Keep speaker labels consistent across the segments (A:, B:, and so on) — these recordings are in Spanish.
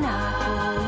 A: not
B: aku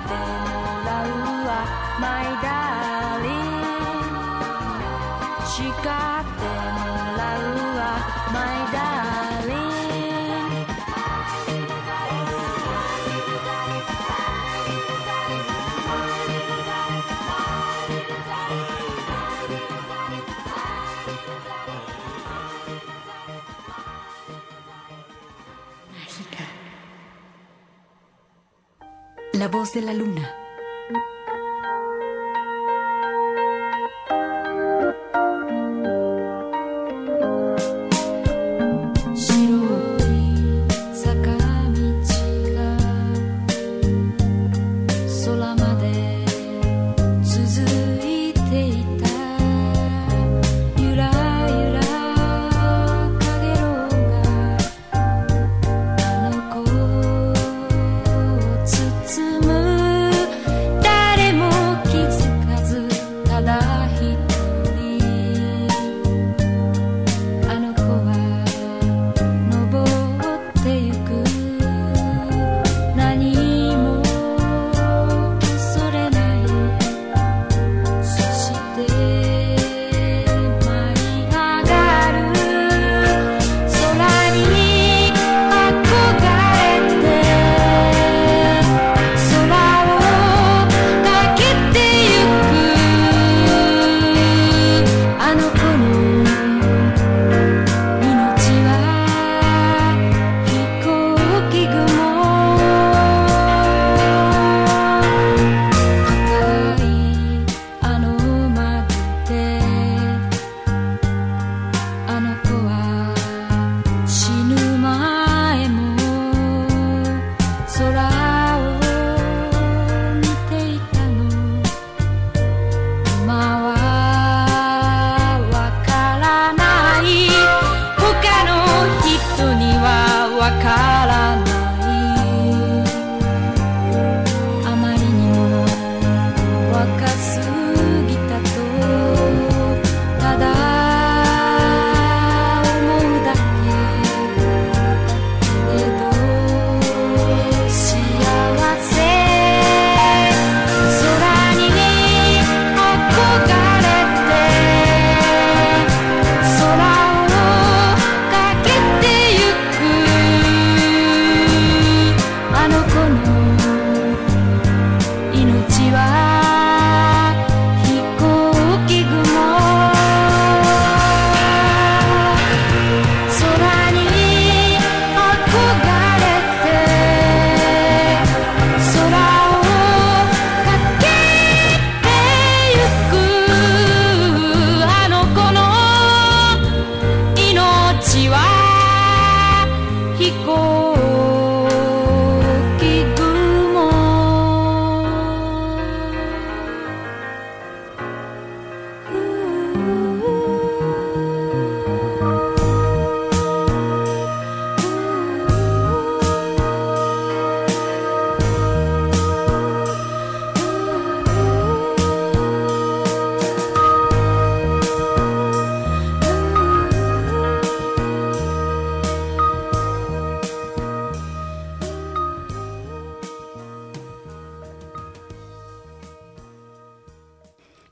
B: La voz de la luna.「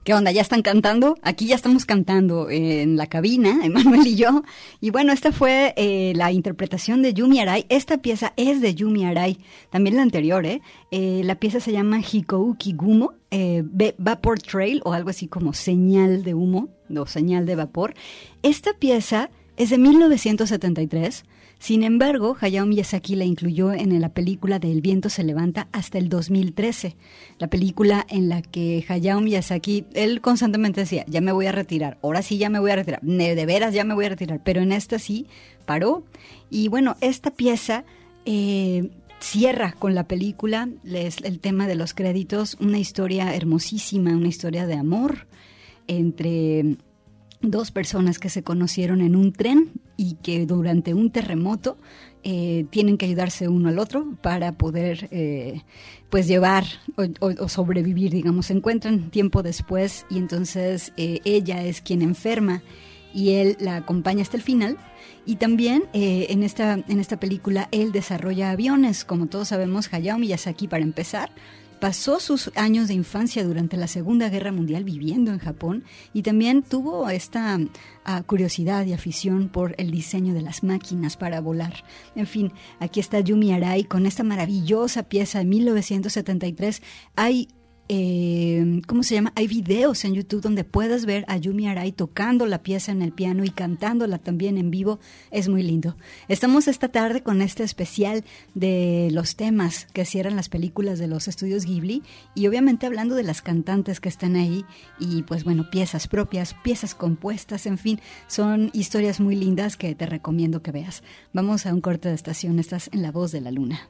C: ¿Qué onda? ¿Ya están cantando? Aquí ya estamos cantando en la cabina, Emanuel y yo. Y bueno, esta fue eh, la interpretación de Yumi Arai. Esta pieza es de Yumi Arai, también la anterior, ¿eh? eh la pieza se llama Hikouki Gumo, eh, Vapor Trail o algo así como señal de humo o señal de vapor. Esta pieza es de 1973 sin embargo, Hayao Miyazaki la incluyó en la película de El viento se levanta hasta el 2013, la película en la que Hayao Miyazaki, él constantemente decía, ya me voy a retirar, ahora sí ya me voy a retirar, de veras ya me voy a retirar, pero en esta sí paró. Y bueno, esta pieza eh, cierra con la película, es el tema de los créditos, una historia hermosísima, una historia de amor entre dos personas que se conocieron en un tren y que durante un terremoto eh, tienen que ayudarse uno al otro para poder eh, pues llevar o, sobrevivir, digamos, se encuentran tiempo después y entonces eh, ella es quien enferma y él la acompaña hasta el final. Y también en, esta, en esta película él desarrolla aviones, como todos sabemos, Hayao Miyazaki para empezar, pasó sus años de infancia durante la Segunda Guerra Mundial viviendo en Japón y también tuvo esta ah, curiosidad y afición por el diseño de las máquinas para volar. En fin, aquí está Yumi Arai con esta maravillosa pieza de 1973. Hay eh, ¿cómo se llama? Hay videos en YouTube donde puedes ver a Yumi Arai tocando la pieza en el piano y cantándola también en vivo. Es muy lindo. Estamos esta tarde con este especial de los temas que cierran las películas de los estudios Ghibli y obviamente hablando de las cantantes que están ahí y pues bueno, piezas propias, piezas compuestas, en fin, son historias muy lindas que te recomiendo que veas. Vamos a un corte de estación, estás en La Voz de la Luna.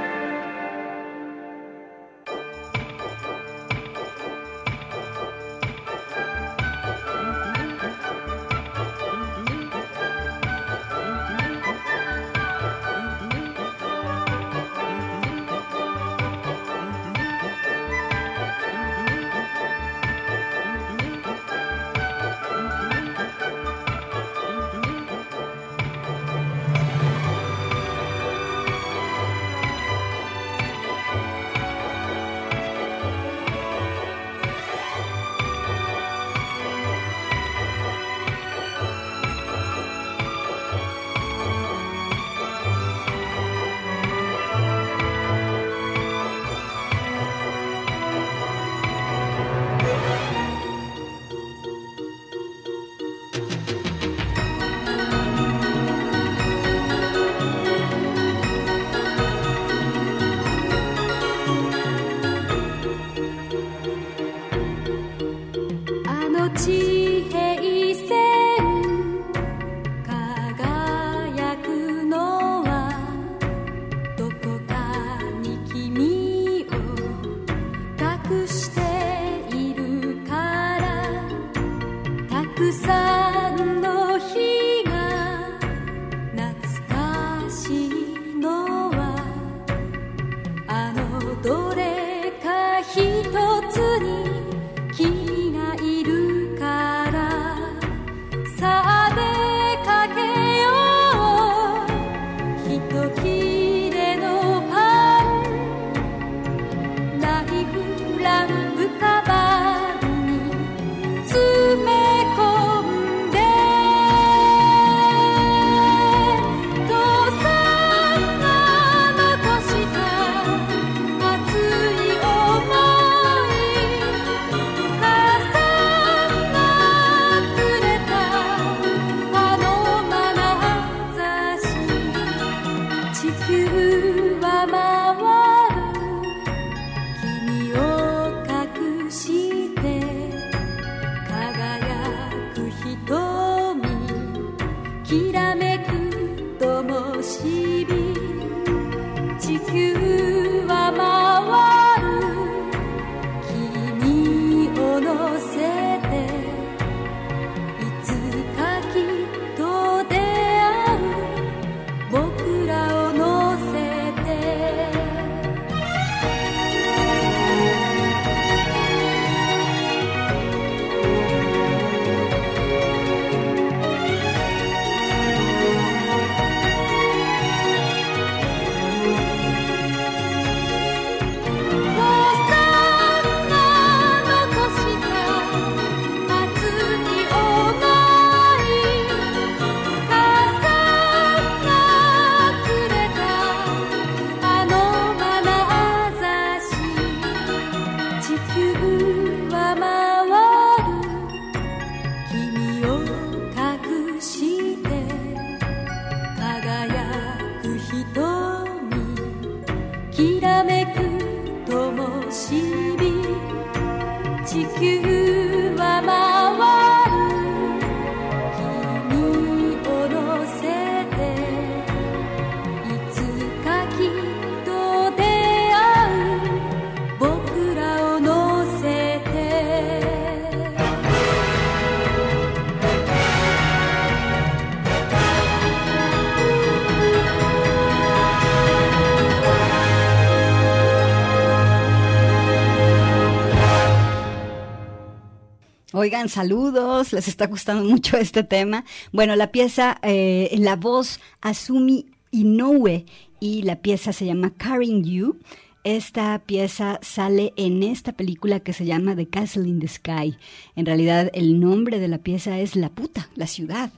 C: Saludos, les está gustando mucho este tema. Bueno, la pieza, eh, la voz Asumi Inoue y la pieza se llama Carrying You. Esta pieza sale en esta película que se llama The Castle in the Sky. En realidad el nombre de la pieza es La puta, la ciudad.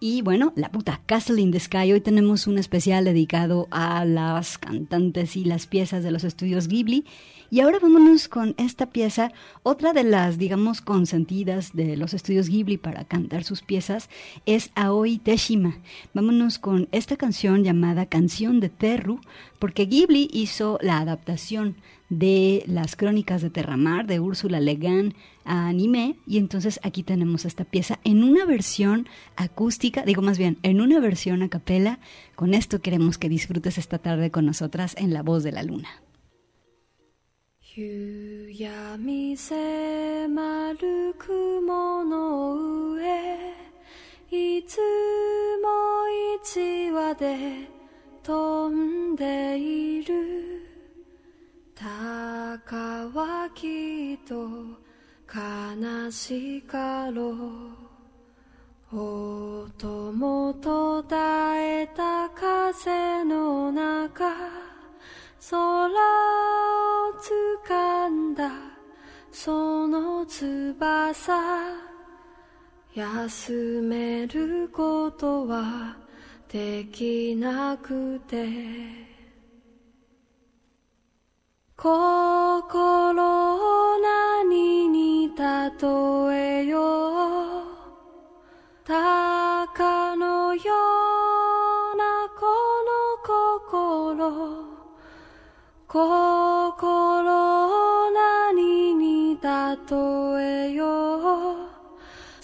C: Y bueno, la puta Castle in the Sky. Hoy tenemos un especial dedicado a las cantantes y las piezas de los estudios Ghibli. Y ahora vámonos con esta pieza, otra de las, digamos, consentidas de los estudios Ghibli para cantar sus piezas es Aoi Teshima. Vámonos con esta canción llamada Canción de Terru, porque Ghibli hizo la adaptación de las crónicas de Terramar de Úrsula Legan a anime y entonces aquí tenemos esta pieza en una versión acústica, digo más bien, en una versión a capela. Con esto queremos que disfrutes esta tarde con nosotras en La Voz de la Luna.
D: 夕闇迫る雲の上いつも一羽で飛んでいる。鷹はきっと悲しかろう。音も途絶えた風の中。空を掴んだ。その翼。休めることはできなくて。心を何に例えよう。鷹のようなこの心。心何に例えよう？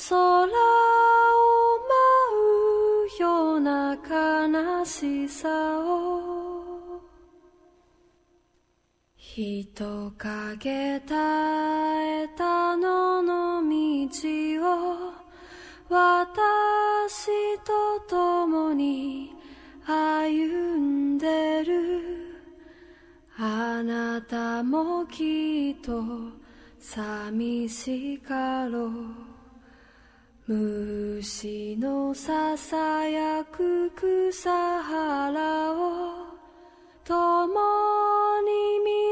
D: 空を舞うような悲しさを。人影絶えた野の道を私と共に歩んでる。あなたもきっと寂しかろう。虫のささやく草原を共に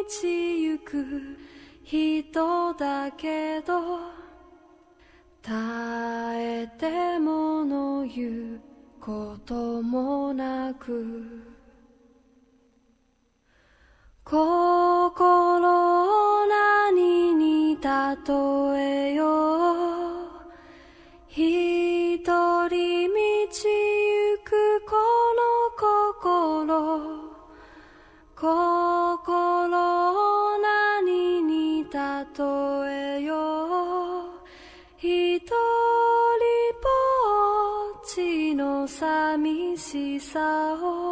D: 道行く人だけど耐えてもの言うこともなく心何に例えよう？一人道行くこの心。心何に例えよう？一人ぼっちの寂しさを。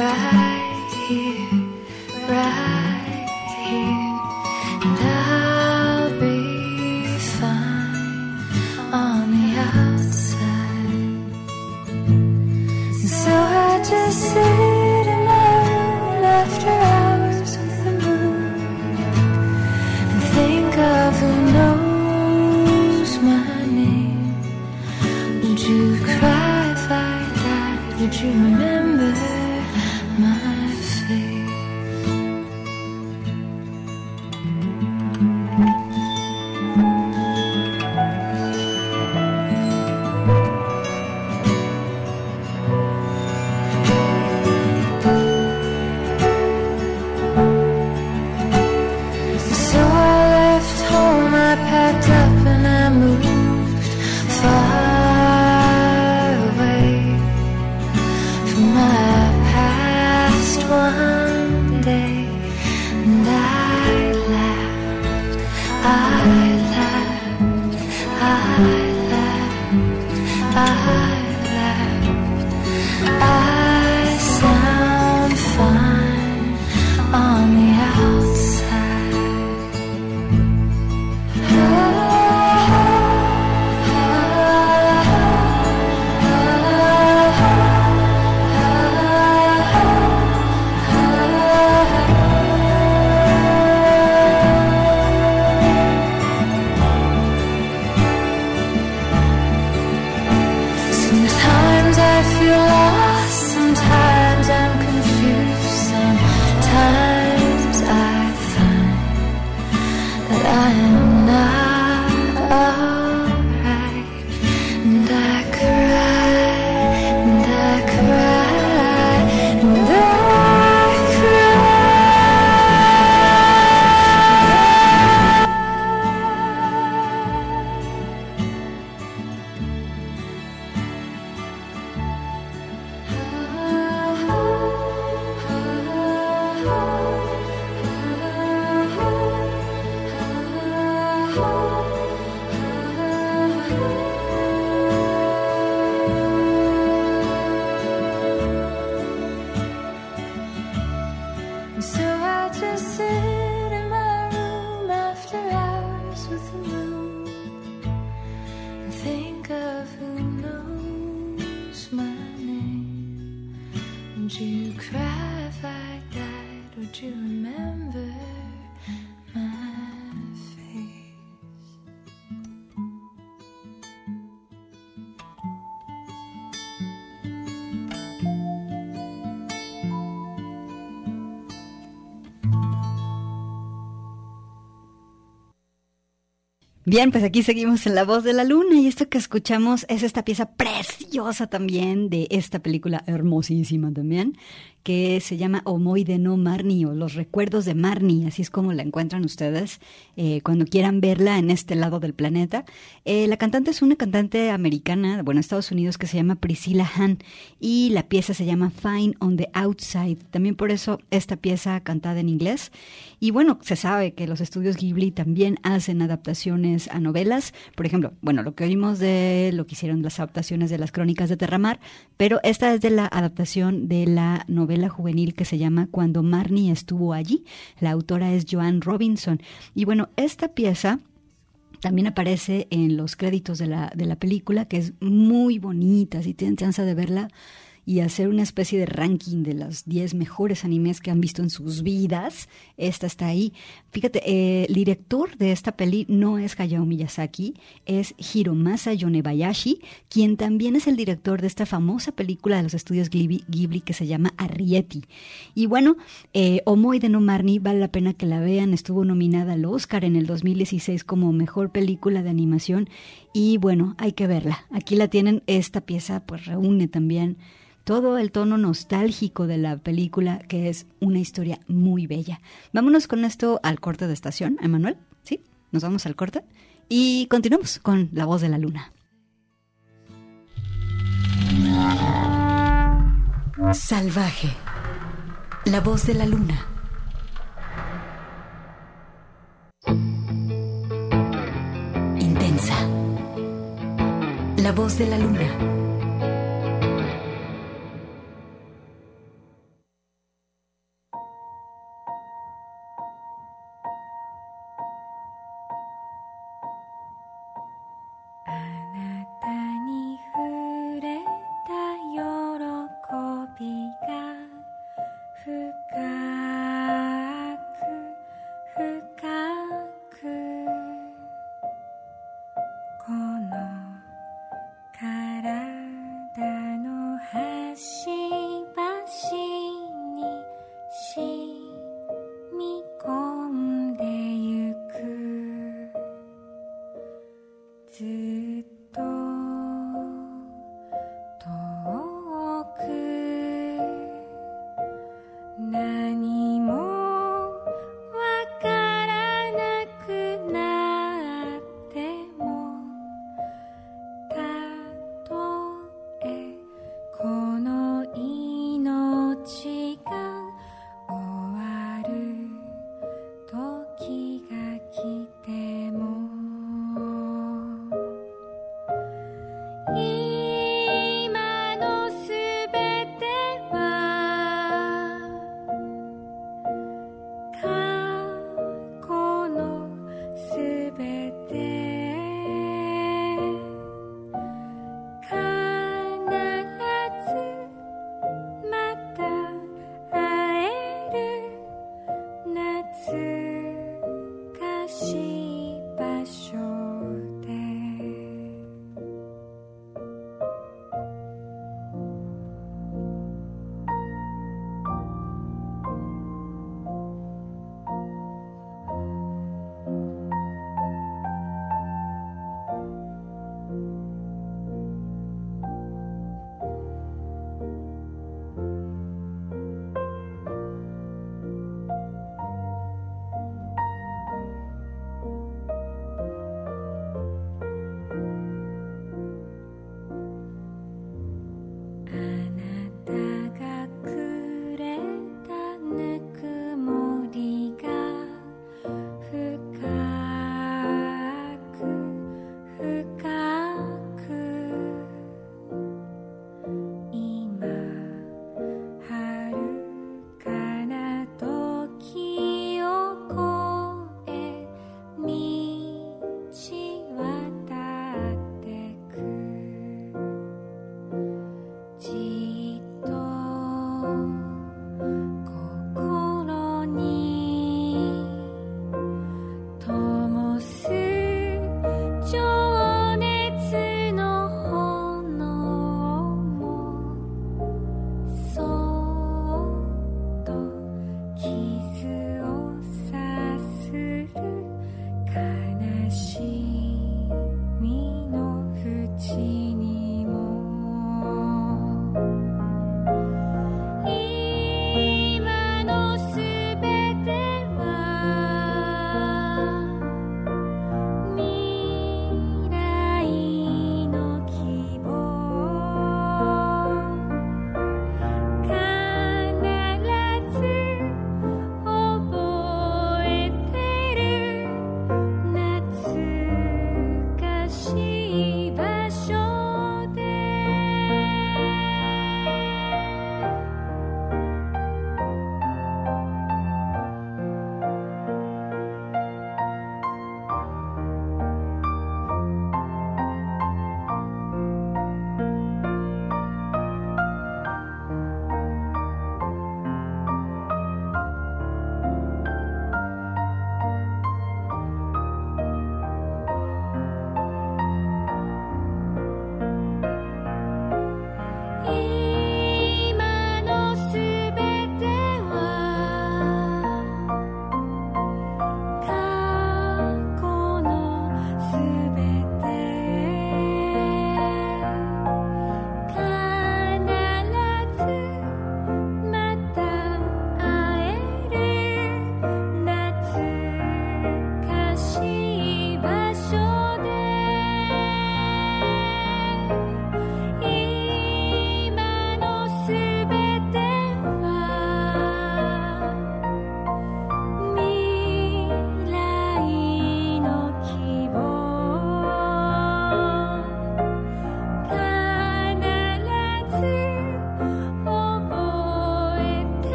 D: cry
C: Bien, pues aquí seguimos en La Voz de la Luna y esto que escuchamos es esta pieza preciosa también de esta película hermosísima también, que se llama Omoi de no Marni o Los Recuerdos de Marni, así es como la encuentran ustedes eh, cuando quieran verla en este lado del planeta. Eh, la cantante es una cantante americana, bueno, Estados Unidos, que se llama Priscilla Hahn y la pieza se llama Fine on the Outside. También por eso esta pieza cantada en inglés. Y bueno, se sabe que los estudios Ghibli también hacen adaptaciones a novelas. Por ejemplo, bueno, lo que oímos de lo que hicieron las adaptaciones de las crónicas de Terramar, pero esta es de la adaptación de la novela juvenil que se llama Cuando Marnie estuvo allí. La autora es Joanne Robinson. Y bueno, esta pieza también aparece en los créditos de la, de la película, que es muy bonita, si tienen chance de verla y hacer una especie de ranking de los 10 mejores animes que han visto en sus vidas. Esta está ahí. Fíjate, eh, el director de esta peli no es Hayao Miyazaki, es Hiromasa Yonebayashi, quien también es el director de esta famosa película de los estudios Ghibli, que se llama Arrietty. Y bueno, eh, Omoi de no Marni vale la pena que la vean. Estuvo nominada al Oscar en el 2016 como mejor película de animación. Y bueno, hay que verla. Aquí la tienen. Esta pieza pues reúne también todo el tono nostálgico de la película, que es una historia muy bella. Vámonos con esto al corte de estación, Emanuel. ¿Sí? Nos vamos al corte y continuamos con La Voz de la Luna.
B: Salvaje. La voz de la luna. Intensa. La voz de la luna.「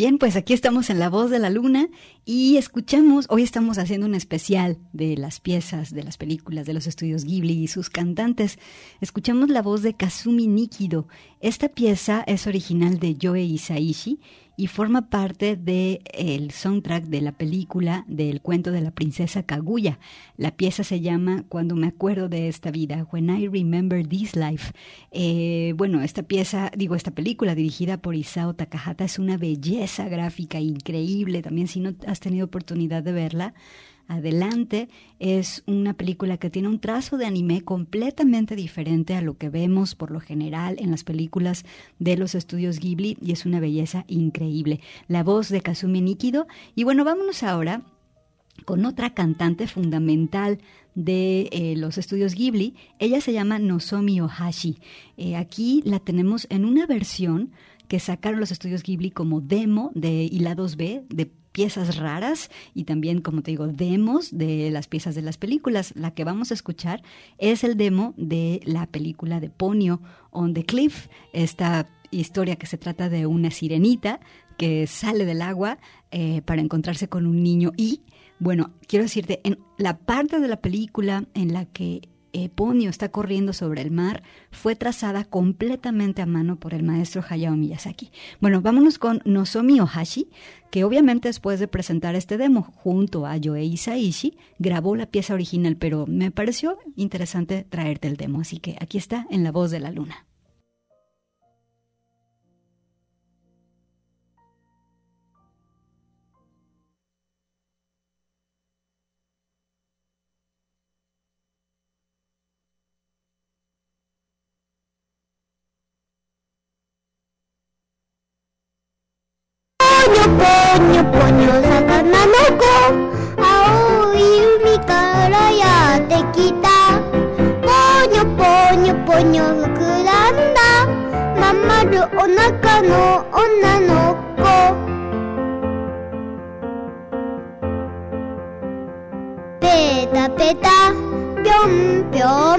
C: Bien, pues aquí estamos en La Voz de la Luna y escuchamos, hoy estamos haciendo un especial de las piezas, de las películas de los estudios Ghibli y sus cantantes. Escuchamos la voz de Kazumi Nikido. Esta pieza es original de Yoe Isaishi y forma parte del el soundtrack de la película del cuento de la princesa Kaguya. La pieza se llama Cuando me acuerdo de esta vida, When I Remember This Life. Eh, bueno, esta pieza, digo, esta película dirigida por Isao Takahata es una belleza gráfica increíble. También si no has tenido oportunidad de verla, adelante. Es una película que tiene un trazo de anime completamente diferente a lo que vemos por lo general en las películas de los estudios Ghibli y es una belleza increíble. La voz de Kazumi Nikido. Y bueno, vámonos ahora con otra cantante fundamental de eh, los estudios Ghibli. Ella se llama Nozomi Ohashi. Eh, aquí la tenemos en una versión que sacaron los estudios Ghibli como demo de hilados B, de piezas raras y también, como te digo, demos de las piezas de las películas. La que vamos a escuchar es el demo de la película de Ponyo on the Cliff, esta historia que se trata de una sirenita que sale del agua eh, para encontrarse con un niño y, bueno, quiero decirte, en la parte de la película en la que eh, Ponyo está corriendo sobre el mar fue trazada completamente a mano por el maestro Hayao Miyazaki. Bueno, vámonos con Nozomi Ohashi, que obviamente después de presentar este demo junto a Yoei Isaishi, grabó la pieza original, pero me pareció interesante traerte el demo, así que aquí está en La Voz de la Luna.
E: にょぽにょ魚の子青い海からやってきた。ぽにょぽにょぽにょ膨らんだ。まんまるお腹の女の子。ペタペタ。ぴょんぴょん。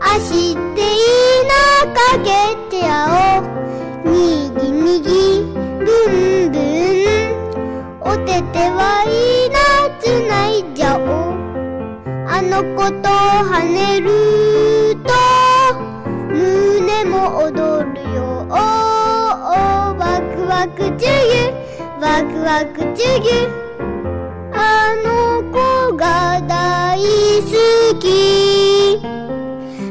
E: 足でいいな。かけてやおにぎにぎ。ぶんぶん。おててはいいなつないじゃお。あの子と跳ねると胸も踊るよ。おおワクワクチュギュワクワクチュギュあの子が大好き。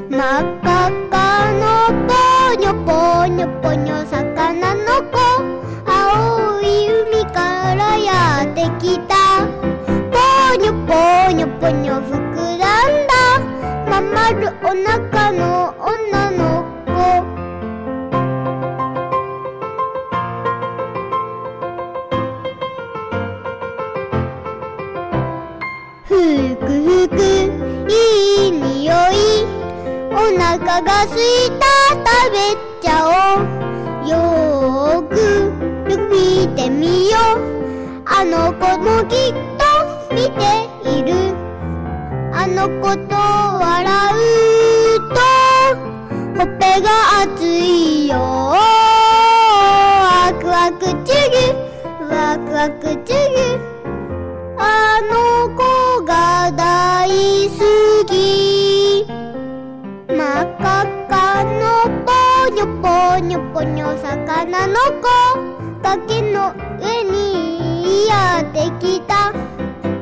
E: 真っ赤っかのぽにょぽにょぽにょ魚の子。やってきた。ぽにょぽにょぽにょ膨らんだ。まんまるお腹の女の子。ふくふくいい匂い。お腹がすいた食べちゃおう。よーくよく見てみよう。あの子もきっと見ている。あの子と笑うとほっぺが熱いよ。ワクワクチュギワクワクチュギあの子が大好き。真っ赤っかのぽにょぽにょぽにょ魚の子。崖の上にやってきた。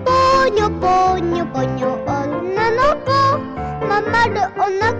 E: ぽにょぽにょぽにょ女の子。まんまるお腹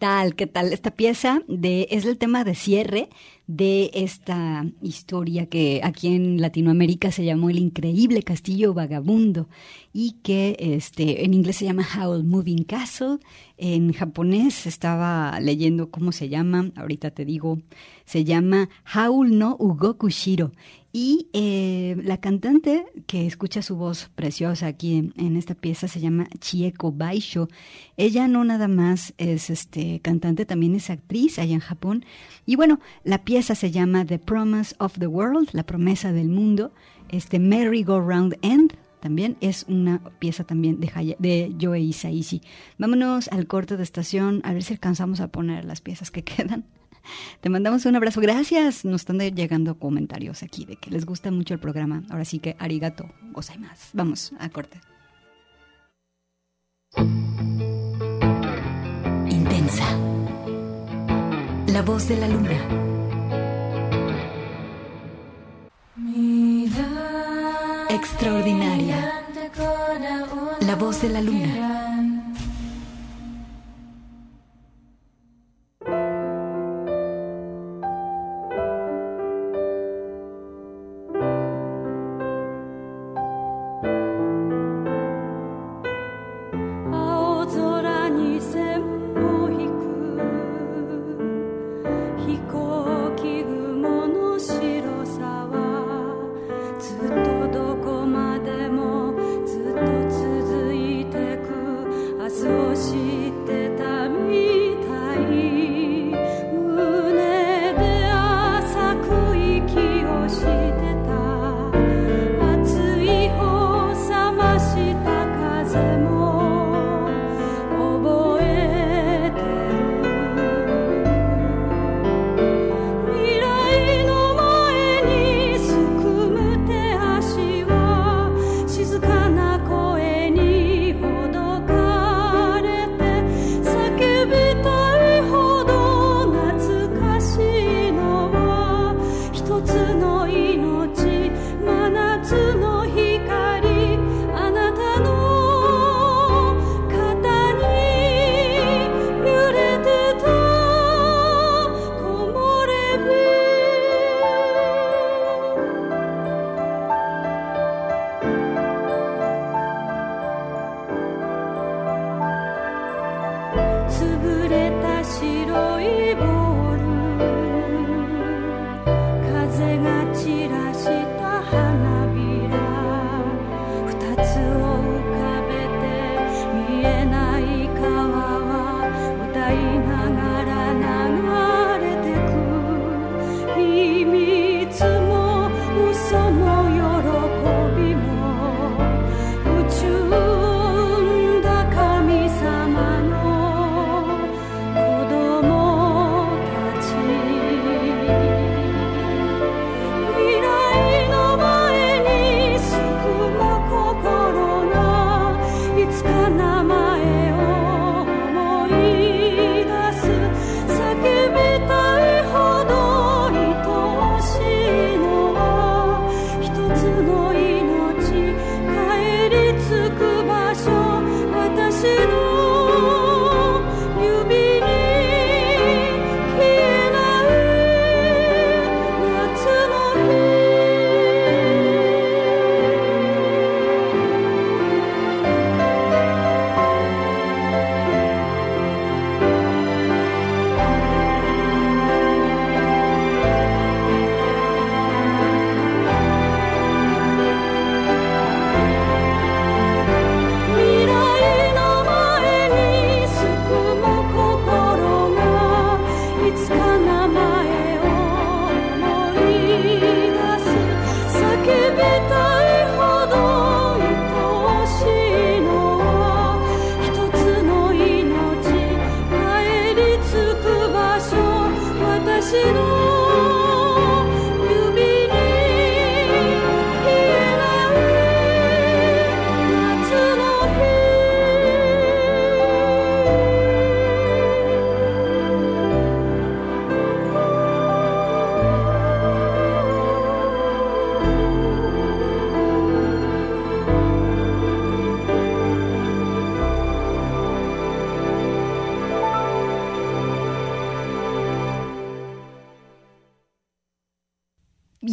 C: tal? ¿Qué tal? Esta pieza de, es el tema de cierre de esta historia que aquí en Latinoamérica se llamó El Increíble Castillo Vagabundo y que este, en inglés se llama Howl Moving Castle. En japonés estaba leyendo cómo se llama, ahorita te digo, se llama Howl no y eh, la cantante que escucha su voz preciosa aquí en, esta pieza se llama Chieko Baisho. Ella no nada más es este cantante, también es actriz allá en Japón. Y bueno, la pieza se llama The Promise of the World, la promesa del mundo. Este Merry Go Round End también es una pieza también de, Haya, de Joe Isaishi. Vámonos al corte de estación a ver si alcanzamos a poner las piezas que quedan. Te mandamos un abrazo. Gracias. Nos están llegando comentarios aquí de que les gusta mucho el programa. Ahora sí que arigato, goza y más. Vamos a corte.
B: Intensa. La voz de la luna. Extraordinaria. La voz de la luna.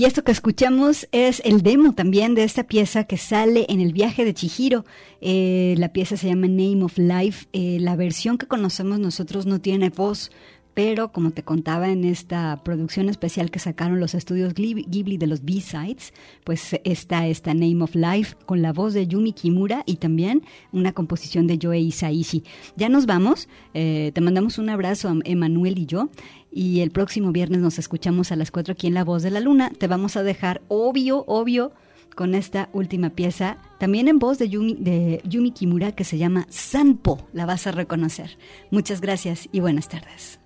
C: esto que escuchamos es el demo también de esta pieza que sale en el viaje de Chihiro. Eh, la pieza se llama Name of Life. Eh, la versión que conocemos nosotros no tiene voz,
B: pero como te contaba en esta producción especial que sacaron los estudios Ghibli de los B-Sides, pues está esta Name of Life con la voz de Yumi Kimura y también una composición de Joe Isaishi. Ya nos vamos, eh, te mandamos un abrazo a Emanuel y yo y el próximo viernes nos escuchamos a las 4 aquí en La Voz de la Luna. Te vamos a dejar, obvio, obvio, con esta última pieza, también en voz de Yumi, de Yumi Kimura, que se llama Sanpo. La vas a reconocer. Muchas gracias y buenas tardes.